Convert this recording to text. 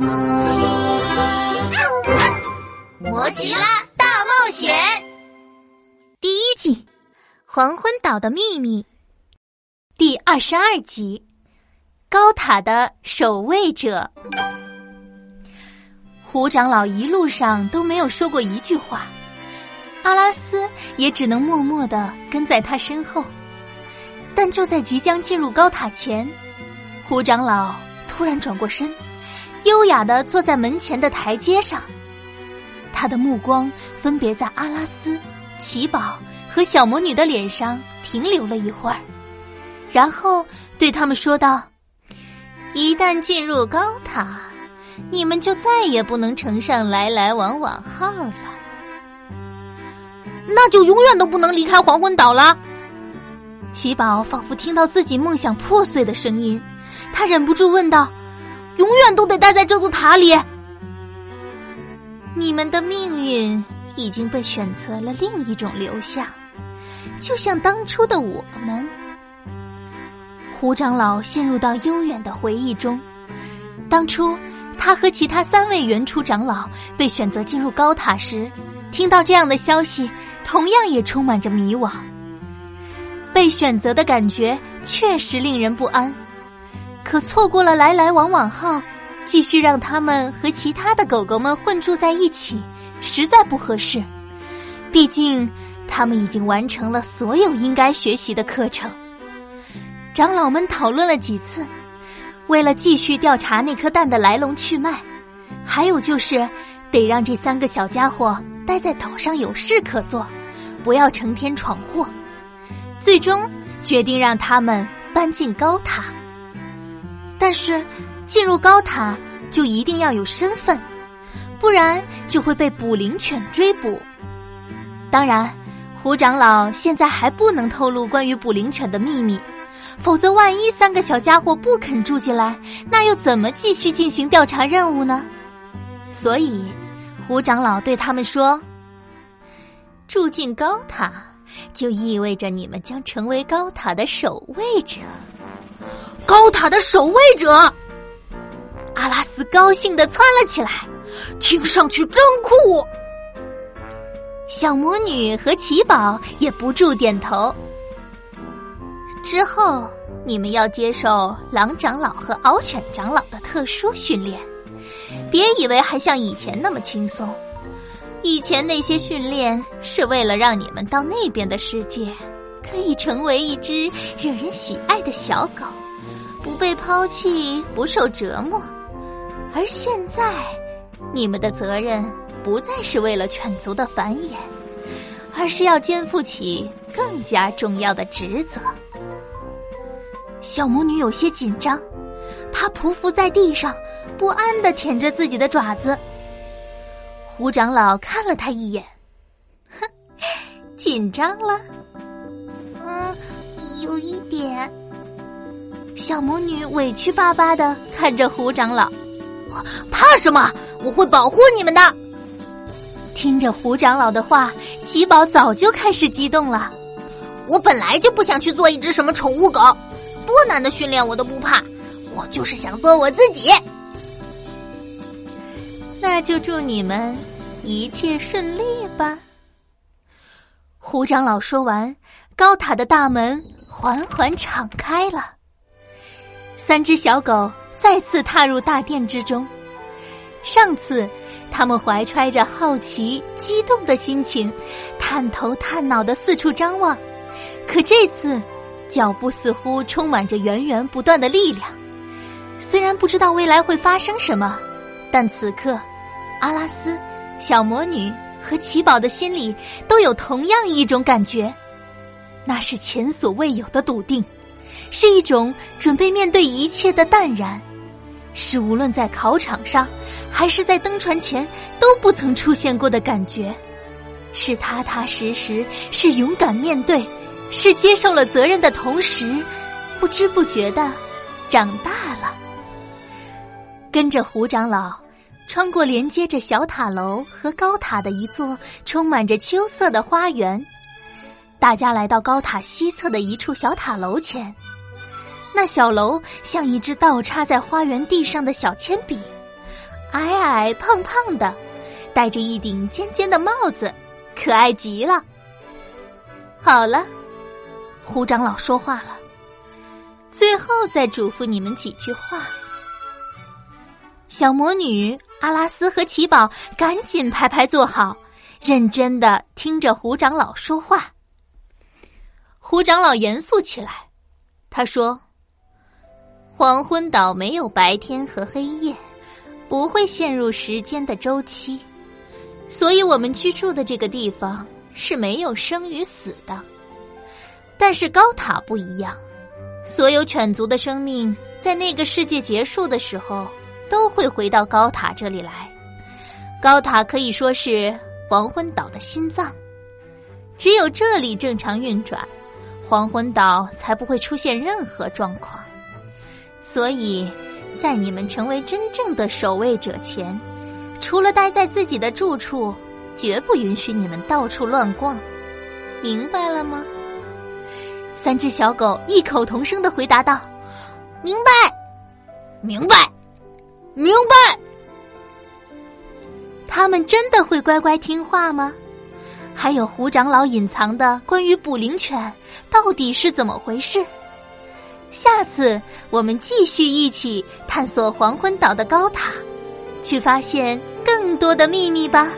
魔奇，摩奇拉大冒险第一季：黄昏岛的秘密，第二十二集：高塔的守卫者。胡长老一路上都没有说过一句话，阿拉斯也只能默默的跟在他身后。但就在即将进入高塔前，胡长老突然转过身。优雅的坐在门前的台阶上，他的目光分别在阿拉斯、奇宝和小魔女的脸上停留了一会儿，然后对他们说道：“一旦进入高塔，你们就再也不能乘上来来往往号了，那就永远都不能离开黄昏岛了。”奇宝仿佛听到自己梦想破碎的声音，他忍不住问道。永远都得待在这座塔里。你们的命运已经被选择了另一种流向，就像当初的我们。胡长老陷入到悠远的回忆中，当初他和其他三位原初长老被选择进入高塔时，听到这样的消息，同样也充满着迷惘。被选择的感觉确实令人不安。可错过了来来往往后，继续让他们和其他的狗狗们混住在一起，实在不合适。毕竟，他们已经完成了所有应该学习的课程。长老们讨论了几次，为了继续调查那颗蛋的来龙去脉，还有就是得让这三个小家伙待在岛上有事可做，不要成天闯祸。最终决定让他们搬进高塔。但是，进入高塔就一定要有身份，不然就会被捕灵犬追捕。当然，胡长老现在还不能透露关于捕灵犬的秘密，否则万一三个小家伙不肯住进来，那又怎么继续进行调查任务呢？所以，胡长老对他们说：“住进高塔，就意味着你们将成为高塔的守卫者。”高塔的守卫者，阿拉斯高兴的窜了起来，听上去真酷。小魔女和奇宝也不住点头。之后，你们要接受狼长老和獒犬长老的特殊训练，别以为还像以前那么轻松。以前那些训练是为了让你们到那边的世界，可以成为一只惹人喜爱的小狗。不被抛弃，不受折磨，而现在，你们的责任不再是为了犬族的繁衍，而是要肩负起更加重要的职责。小魔女有些紧张，她匍匐在地上，不安的舔着自己的爪子。胡长老看了她一眼，哼，紧张了？嗯，有一点。小魔女委屈巴巴的看着胡长老，怕什么？我会保护你们的。听着胡长老的话，奇宝早就开始激动了。我本来就不想去做一只什么宠物狗，多难的训练我都不怕，我就是想做我自己。那就祝你们一切顺利吧。胡长老说完，高塔的大门缓缓敞开了。三只小狗再次踏入大殿之中。上次，他们怀揣着好奇、激动的心情，探头探脑的四处张望。可这次，脚步似乎充满着源源不断的力量。虽然不知道未来会发生什么，但此刻，阿拉斯、小魔女和奇宝的心里都有同样一种感觉，那是前所未有的笃定。是一种准备面对一切的淡然，是无论在考场上，还是在登船前都不曾出现过的感觉，是踏踏实实，是勇敢面对，是接受了责任的同时，不知不觉的长大了。跟着胡长老，穿过连接着小塔楼和高塔的一座充满着秋色的花园。大家来到高塔西侧的一处小塔楼前，那小楼像一支倒插在花园地上的小铅笔，矮矮胖胖的，戴着一顶尖尖的帽子，可爱极了。好了，胡长老说话了，最后再嘱咐你们几句话。小魔女阿拉斯和奇宝赶紧排排坐好，认真的听着胡长老说话。胡长老严肃起来，他说：“黄昏岛没有白天和黑夜，不会陷入时间的周期，所以我们居住的这个地方。”是没有生与死的，但是高塔不一样，所有犬族的生命在那个世界结束的时候都会回到高塔这里来。高塔可以说是黄昏岛的心脏，只有这里正常运转，黄昏岛才不会出现任何状况。所以，在你们成为真正的守卫者前，除了待在自己的住处。绝不允许你们到处乱逛，明白了吗？三只小狗异口同声的回答道：“明白，明白，明白。”他们真的会乖乖听话吗？还有胡长老隐藏的关于捕灵犬到底是怎么回事？下次我们继续一起探索黄昏岛的高塔，去发现更多的秘密吧。